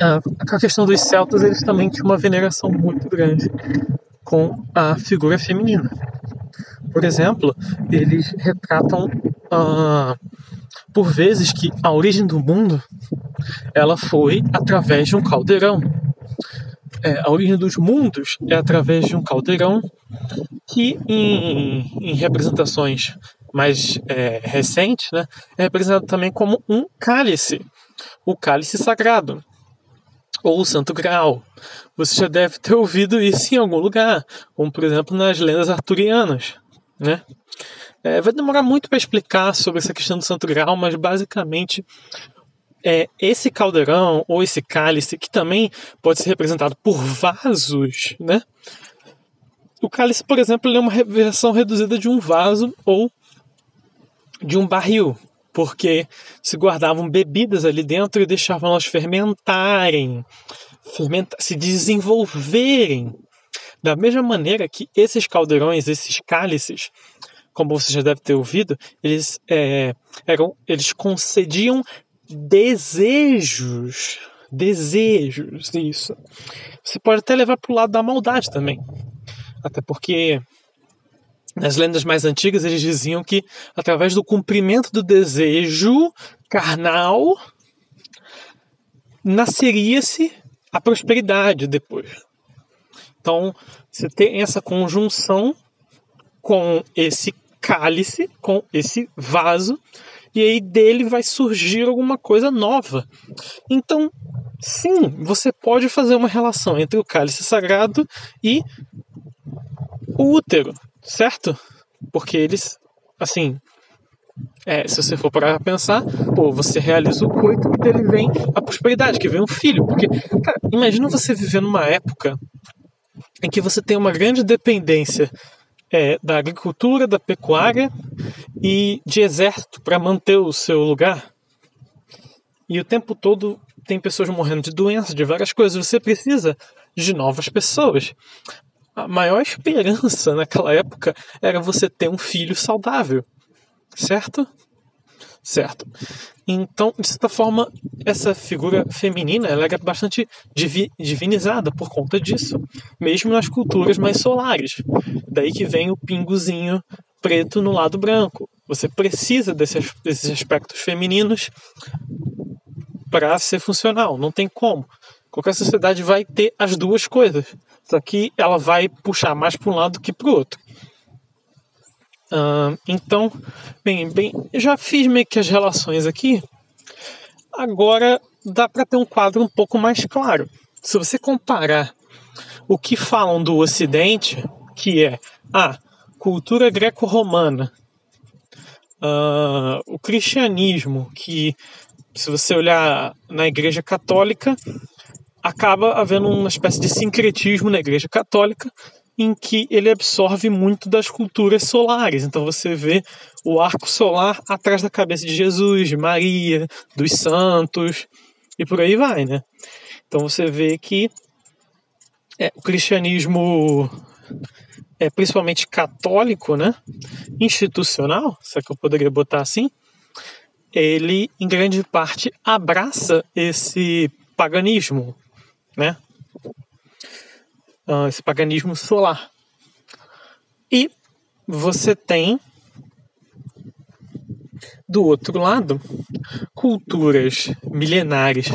a questão dos celtas, eles também tinham uma veneração muito grande com a figura feminina. Por exemplo, eles retratam uh, por vezes que a origem do mundo ela foi através de um caldeirão. É, a origem dos mundos é através de um caldeirão que em, em representações mais é, recentes né, é representado também como um cálice, o cálice sagrado ou o Santo Graal. Você já deve ter ouvido isso em algum lugar, como por exemplo nas lendas arturianas, né? É, vai demorar muito para explicar sobre essa questão do Santo Graal, mas basicamente é esse caldeirão ou esse cálice que também pode ser representado por vasos, né? O cálice, por exemplo, é uma versão reduzida de um vaso ou de um barril, porque se guardavam bebidas ali dentro e deixavam elas fermentarem, fermenta se desenvolverem. Da mesma maneira que esses caldeirões, esses cálices, como você já deve ter ouvido, eles, é, eram, eles concediam desejos. Desejos, isso. Você pode até levar para o lado da maldade também. Até porque nas lendas mais antigas, eles diziam que através do cumprimento do desejo carnal nasceria-se a prosperidade depois. Então, você tem essa conjunção com esse cálice, com esse vaso, e aí dele vai surgir alguma coisa nova. Então, sim, você pode fazer uma relação entre o cálice sagrado e o útero certo? Porque eles, assim, é, se você for parar pra pensar, pô, você realiza o coito e dele vem a prosperidade, que vem um filho. Porque, cara, imagina você viver numa época em que você tem uma grande dependência é, da agricultura, da pecuária e de exército para manter o seu lugar. E o tempo todo tem pessoas morrendo de doenças, de várias coisas. Você precisa de novas pessoas a maior esperança naquela época era você ter um filho saudável, certo? Certo. Então, de certa forma, essa figura feminina ela era bastante divi divinizada por conta disso, mesmo nas culturas mais solares. Daí que vem o pingozinho preto no lado branco. Você precisa desses, desses aspectos femininos para ser funcional, não tem como. Qualquer sociedade vai ter as duas coisas. Só que ela vai puxar mais para um lado que para o outro. Uh, então, bem, bem, já fiz meio que as relações aqui. Agora dá para ter um quadro um pouco mais claro. Se você comparar o que falam do Ocidente, que é a cultura greco-romana, uh, o cristianismo, que se você olhar na Igreja Católica, acaba havendo uma espécie de sincretismo na Igreja Católica em que ele absorve muito das culturas solares. Então você vê o arco solar atrás da cabeça de Jesus, de Maria, dos santos e por aí vai, né? Então você vê que é, o cristianismo é principalmente católico, né? Institucional, se é que eu poderia botar assim, ele em grande parte abraça esse paganismo, né? uh, esse paganismo solar. E você tem do outro lado culturas milenares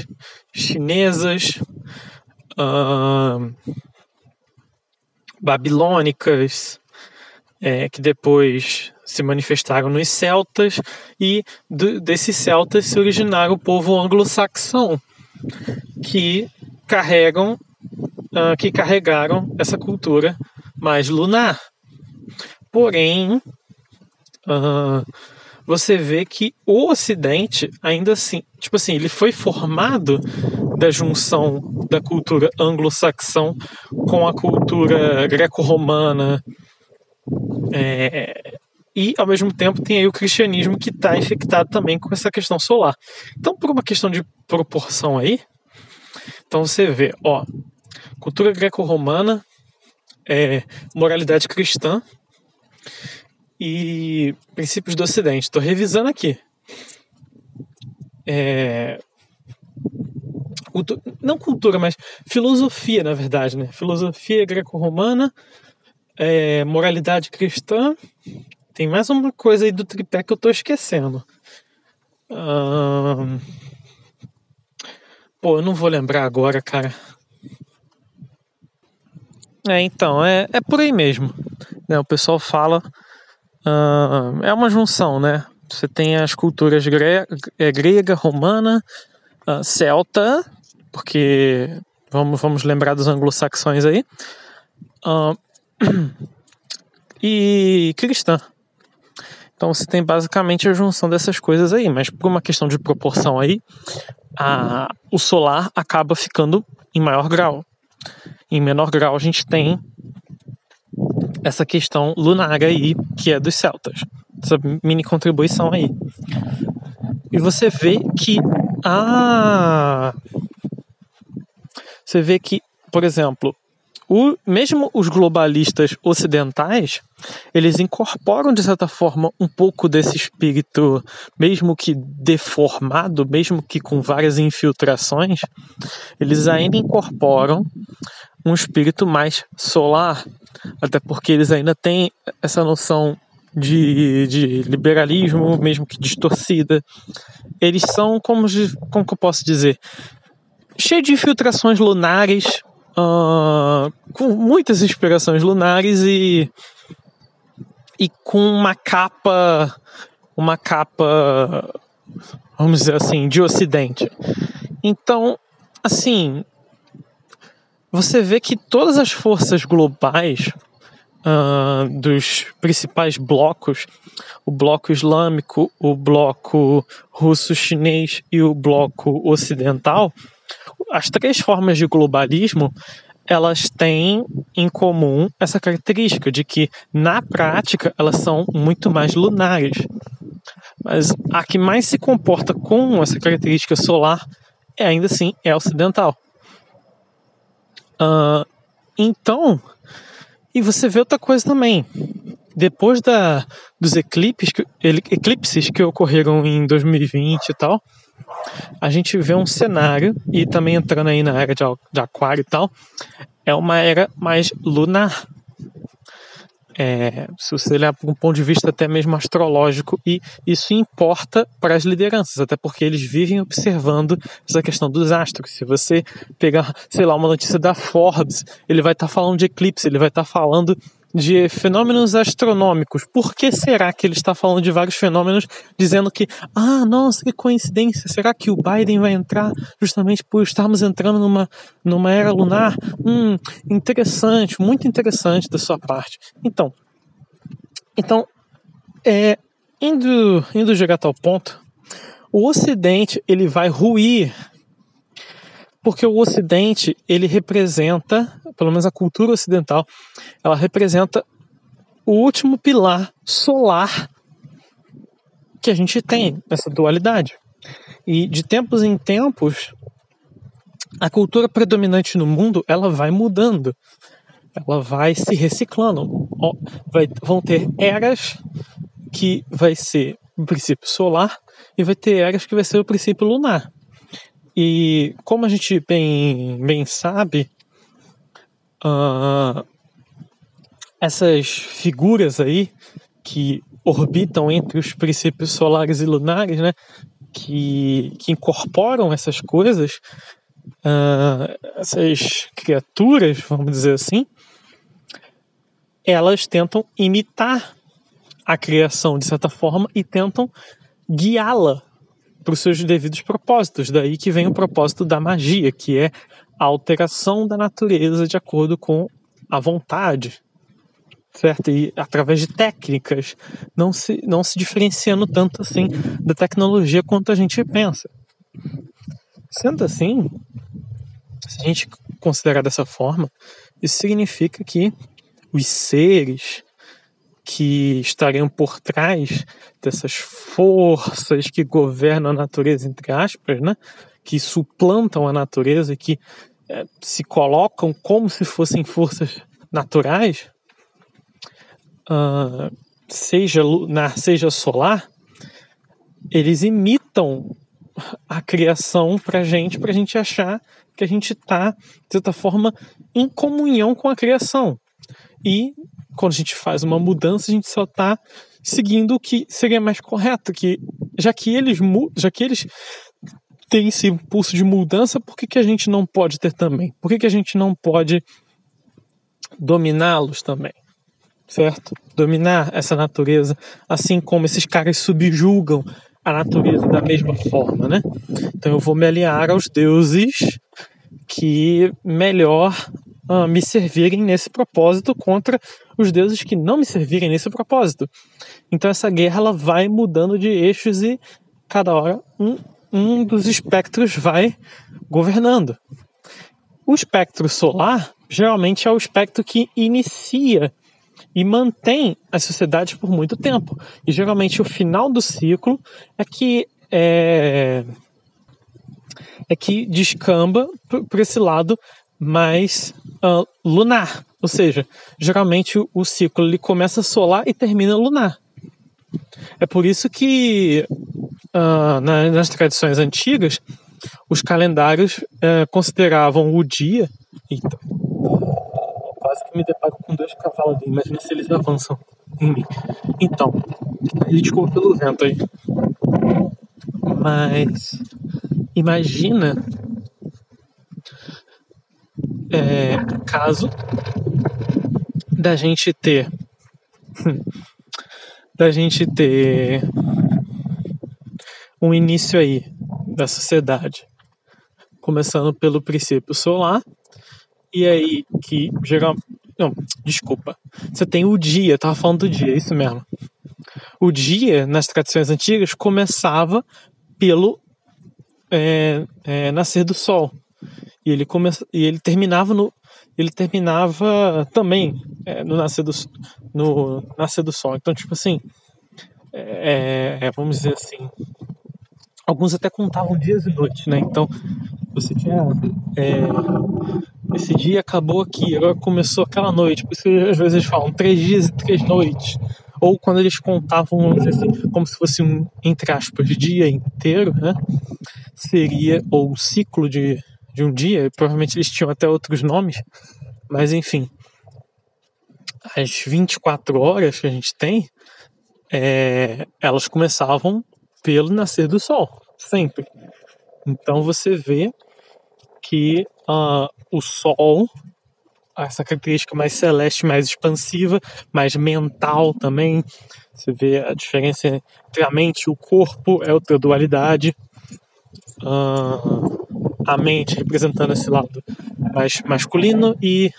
chinesas, uh, babilônicas, é, que depois se manifestaram nos celtas e do, desses celtas se originaram o povo anglo-saxão que carregam uh, que carregaram essa cultura mais lunar. Porém, uh, você vê que o Ocidente, ainda assim, tipo assim, ele foi formado da junção da cultura anglo-saxão com a cultura greco-romana. É, e ao mesmo tempo tem aí o cristianismo que está infectado também com essa questão solar. Então, por uma questão de proporção aí, então você vê, ó, cultura greco-romana, é, moralidade cristã e princípios do Ocidente. Estou revisando aqui. É, não cultura, mas filosofia, na verdade, né? Filosofia greco-romana, é, moralidade cristã. Tem mais uma coisa aí do tripé que eu estou esquecendo. Hum... Pô, eu não vou lembrar agora, cara. É, então, é, é por aí mesmo. Né? O pessoal fala. Uh, é uma junção, né? Você tem as culturas gre é, grega, romana, uh, celta, porque vamos, vamos lembrar dos anglo-saxões aí, uh, e cristã. Então você tem basicamente a junção dessas coisas aí, mas por uma questão de proporção aí, a, o solar acaba ficando em maior grau. Em menor grau, a gente tem essa questão lunar aí, que é dos celtas. Essa mini contribuição aí. E você vê que a. Você vê que, por exemplo, o, mesmo os globalistas ocidentais, eles incorporam de certa forma um pouco desse espírito, mesmo que deformado, mesmo que com várias infiltrações, eles ainda incorporam um espírito mais solar, até porque eles ainda têm essa noção de, de liberalismo, mesmo que distorcida. Eles são, como, como que eu posso dizer, cheio de infiltrações lunares, uh, com muitas inspirações lunares e, e com uma capa, uma capa, vamos dizer assim, de ocidente. Então, assim, você vê que todas as forças globais uh, dos principais blocos, o bloco islâmico, o bloco russo-chinês e o bloco ocidental, as três formas de globalismo elas têm em comum essa característica de que na prática elas são muito mais lunares. Mas a que mais se comporta com essa característica solar é ainda assim é ocidental. Uh, então, e você vê outra coisa também. Depois da, dos eclipses, eclipses que ocorreram em 2020 e tal, a gente vê um cenário, e também entrando aí na era de, de aquário e tal, é uma era mais lunar. É, se você olhar por um ponto de vista até mesmo astrológico, e isso importa para as lideranças, até porque eles vivem observando essa questão dos astros. Se você pegar, sei lá, uma notícia da Forbes, ele vai estar tá falando de eclipse, ele vai estar tá falando de fenômenos astronômicos. Por que será que ele está falando de vários fenômenos, dizendo que, ah, nossa, que coincidência, será que o Biden vai entrar justamente por estarmos entrando numa, numa era lunar? Hum, interessante, muito interessante da sua parte. Então, então é, indo, indo direto ao ponto, o Ocidente ele vai ruir porque o Ocidente ele representa, pelo menos a cultura ocidental, ela representa o último pilar solar que a gente tem nessa dualidade. E de tempos em tempos, a cultura predominante no mundo ela vai mudando, ela vai se reciclando. Vai, vão ter eras que vai ser o princípio solar e vai ter eras que vai ser o princípio lunar. E como a gente bem, bem sabe, uh, essas figuras aí que orbitam entre os princípios solares e lunares, né, que, que incorporam essas coisas, uh, essas criaturas, vamos dizer assim, elas tentam imitar a criação de certa forma e tentam guiá-la para os seus devidos propósitos. Daí que vem o propósito da magia, que é a alteração da natureza de acordo com a vontade, certo? E através de técnicas, não se, não se diferenciando tanto assim da tecnologia quanto a gente pensa. Sendo assim, se a gente considerar dessa forma, isso significa que os seres que estariam por trás dessas forças que governam a natureza, entre aspas, né? que suplantam a natureza que é, se colocam como se fossem forças naturais, uh, seja lunar, seja solar, eles imitam a criação para gente, para a gente achar que a gente está, de certa forma, em comunhão com a criação. E quando a gente faz uma mudança, a gente só está seguindo o que seria mais correto, que já que eles já que eles têm esse impulso de mudança, por que, que a gente não pode ter também? Por que, que a gente não pode dominá-los também? Certo? Dominar essa natureza, assim como esses caras subjugam a natureza da mesma forma, né? Então eu vou me aliar aos deuses que melhor uh, me servirem nesse propósito contra os deuses que não me servirem nesse propósito. Então essa guerra ela vai mudando de eixos e cada hora um, um dos espectros vai governando. O espectro solar geralmente é o espectro que inicia e mantém as sociedades por muito tempo. E geralmente o final do ciclo é que é, é que descamba por esse lado mais uh, lunar. Ou seja, geralmente o, ciclo ele começa solar e termina lunar. É por isso que uh, na, nas tradições antigas os calendários uh, consideravam o dia. Eita, quase que me deparo com dois cavalos ali, imagina se eles avançam em mim. Então, desculpa pelo vento aí. Mas imagina é, caso da gente ter da gente ter um início aí da sociedade. Começando pelo princípio solar e aí que geral não desculpa. Você tem o dia tava falando do dia é isso mesmo. O dia nas tradições antigas começava pelo é, é, nascer do sol e ele começa e ele terminava no ele terminava também é, no nascer do no nascer do sol. Então tipo assim é, é, vamos dizer assim alguns até contavam dias e noites né? Então você tinha é, esse dia acabou aqui agora começou aquela noite. Por isso que às vezes eles falam três dias e três noites. Ou quando eles contavam, vamos dizer assim, como se fosse um, entre aspas, dia inteiro, né? Seria, ou ciclo de, de um dia, provavelmente eles tinham até outros nomes, mas enfim, as 24 horas que a gente tem, é, elas começavam pelo nascer do sol, sempre. Então você vê que uh, o sol, essa característica mais celeste, mais expansiva, mais mental também, você vê a diferença entre a mente e o corpo, é outra dualidade. Uh, a mente representando esse lado mais masculino e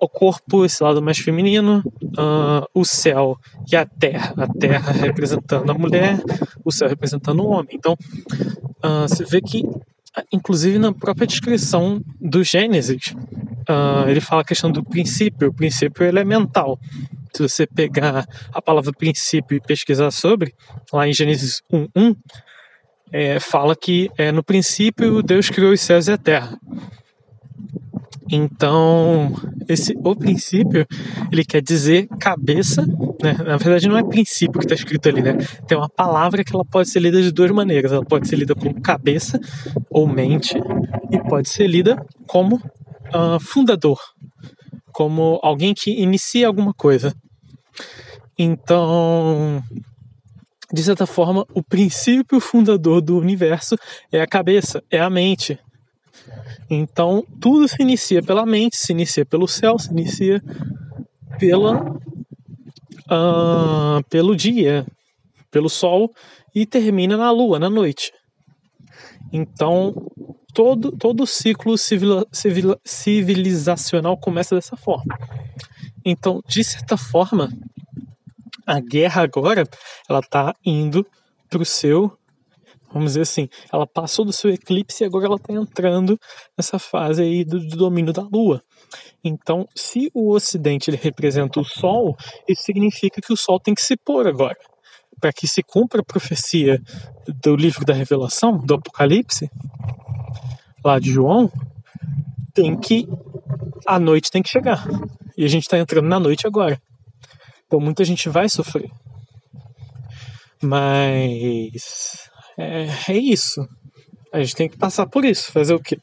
o corpo, esse lado mais feminino, uh, o céu e a terra. A terra representando a mulher, o céu representando o homem. Então, uh, você vê que inclusive na própria descrição do Gênesis, uh, ele fala a questão do princípio. O princípio elemental. Se você pegar a palavra princípio e pesquisar sobre, lá em Gênesis 1.1, é, fala que é, no princípio Deus criou os céus e a terra. Então, esse o princípio, ele quer dizer cabeça, né? Na verdade, não é princípio que está escrito ali, né? Tem uma palavra que ela pode ser lida de duas maneiras. Ela pode ser lida como cabeça ou mente e pode ser lida como uh, fundador, como alguém que inicia alguma coisa. Então, de certa forma, o princípio fundador do universo é a cabeça, é a mente. Então, tudo se inicia pela mente, se inicia pelo céu, se inicia pela, uh, pelo dia, pelo sol e termina na lua, na noite. Então, todo, todo ciclo civil, civil, civilizacional começa dessa forma. Então, de certa forma, a guerra agora ela está indo para o seu vamos dizer assim, ela passou do seu eclipse e agora ela está entrando nessa fase aí do, do, domínio da Lua. Então, se o Ocidente ele representa o Sol, isso significa que o Sol tem que se pôr agora. Para que se cumpra a profecia do livro da Revelação, do Apocalipse, lá de João, tem que. A noite tem que chegar. E a gente está entrando na noite agora. Então muita gente vai sofrer. Mas é, é isso. A gente tem que passar por isso. Fazer o quê?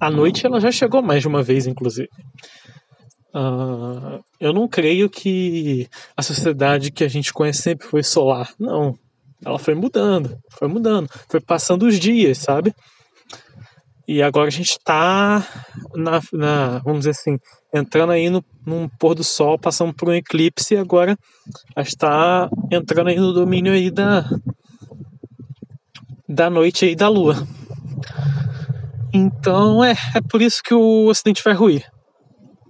A noite ela já chegou mais de uma vez, inclusive. Uh, eu não creio que a sociedade que a gente conhece sempre foi solar. Não. Ela foi mudando, foi mudando, foi passando os dias, sabe? E agora a gente está na, na, vamos dizer assim, entrando aí no, num pôr do sol, passando por um eclipse e agora está entrando aí no domínio aí da, da noite aí da lua. Então é, é por isso que o Ocidente vai ruir.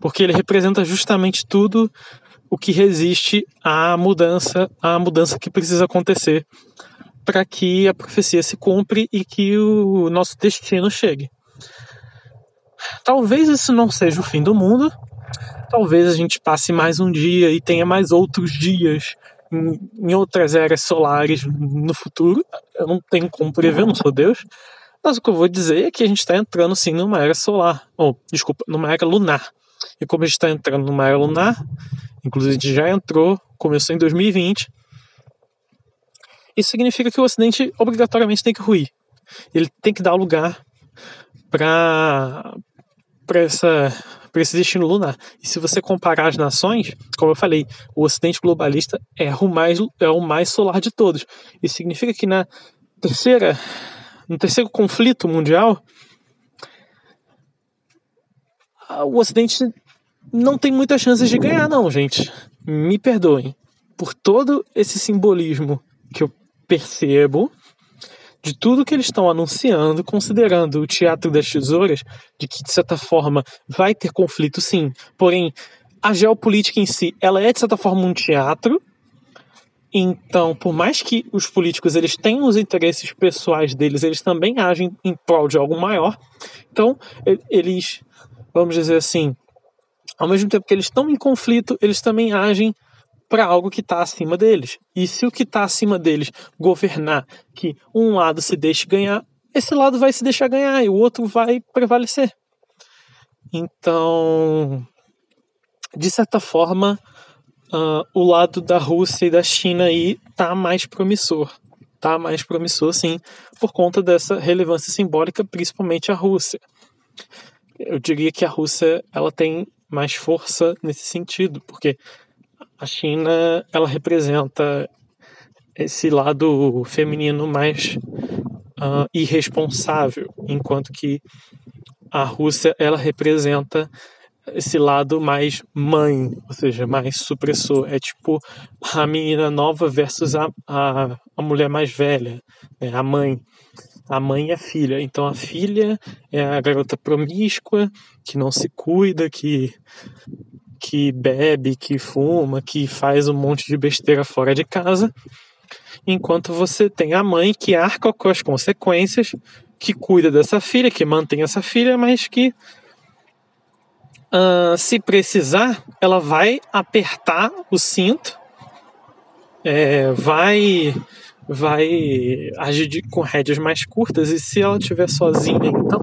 Porque ele representa justamente tudo o que resiste à mudança, à mudança que precisa acontecer para que a profecia se cumpre e que o nosso destino chegue. Talvez isso não seja o fim do mundo. Talvez a gente passe mais um dia e tenha mais outros dias em, em outras eras solares no futuro. Eu não tenho como prever, não sou Deus. Mas o que eu vou dizer é que a gente está entrando sim numa era solar, ou desculpa, numa era lunar. E como a gente está entrando numa era lunar, inclusive a gente já entrou, começou em 2020, isso significa que o Ocidente obrigatoriamente tem que ruir. Ele tem que dar lugar para para esse destino lunar. E se você comparar as nações, como eu falei, o Ocidente globalista é o mais, é o mais solar de todos. Isso significa que na terceira, no terceiro conflito mundial, o Ocidente não tem muitas chances de ganhar, não, gente. Me perdoem. Por todo esse simbolismo que eu percebo, de tudo que eles estão anunciando, considerando o teatro das tesouras, de que de certa forma vai ter conflito, sim. Porém, a geopolítica em si, ela é de certa forma um teatro. Então, por mais que os políticos eles tenham os interesses pessoais deles, eles também agem em prol de algo maior. Então, eles, vamos dizer assim, ao mesmo tempo que eles estão em conflito, eles também agem para algo que está acima deles. E se o que está acima deles governar que um lado se deixe ganhar, esse lado vai se deixar ganhar e o outro vai prevalecer. Então, de certa forma, uh, o lado da Rússia e da China aí tá mais promissor. Tá mais promissor, sim, por conta dessa relevância simbólica, principalmente a Rússia. Eu diria que a Rússia ela tem mais força nesse sentido, porque a China ela representa esse lado feminino mais uh, irresponsável, enquanto que a Rússia ela representa esse lado mais mãe, ou seja, mais supressor. É tipo a menina nova versus a, a, a mulher mais velha, né? a mãe. A mãe e a filha. Então a filha é a garota promíscua, que não se cuida, que que bebe, que fuma, que faz um monte de besteira fora de casa, enquanto você tem a mãe que arca com as consequências que cuida dessa filha, que mantém essa filha, mas que uh, se precisar, ela vai apertar o cinto, é, vai vai agir de, com rédeas mais curtas e se ela estiver sozinha então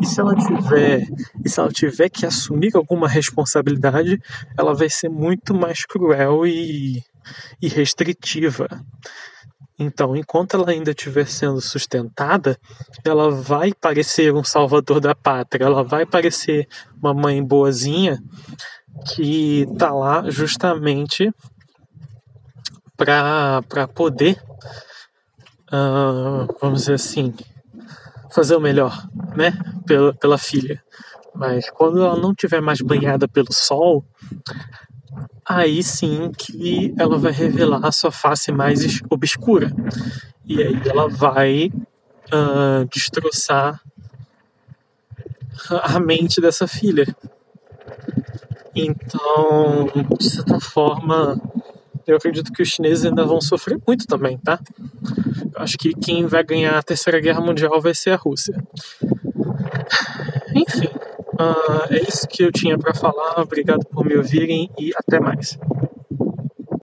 e se ela tiver e se ela tiver que assumir alguma responsabilidade ela vai ser muito mais cruel e, e restritiva. Então enquanto ela ainda estiver sendo sustentada ela vai parecer um salvador da pátria ela vai parecer uma mãe boazinha que está lá justamente para poder uh, vamos dizer assim, fazer o melhor, né, pela, pela filha. Mas quando ela não tiver mais banhada pelo sol, aí sim que ela vai revelar a sua face mais obscura. E aí ela vai uh, destroçar a mente dessa filha. Então, de certa forma, eu acredito que os chineses ainda vão sofrer muito também, tá? Eu acho que quem vai ganhar a Terceira Guerra Mundial vai ser a Rússia. Enfim, uh, é isso que eu tinha para falar. Obrigado por me ouvirem e até mais.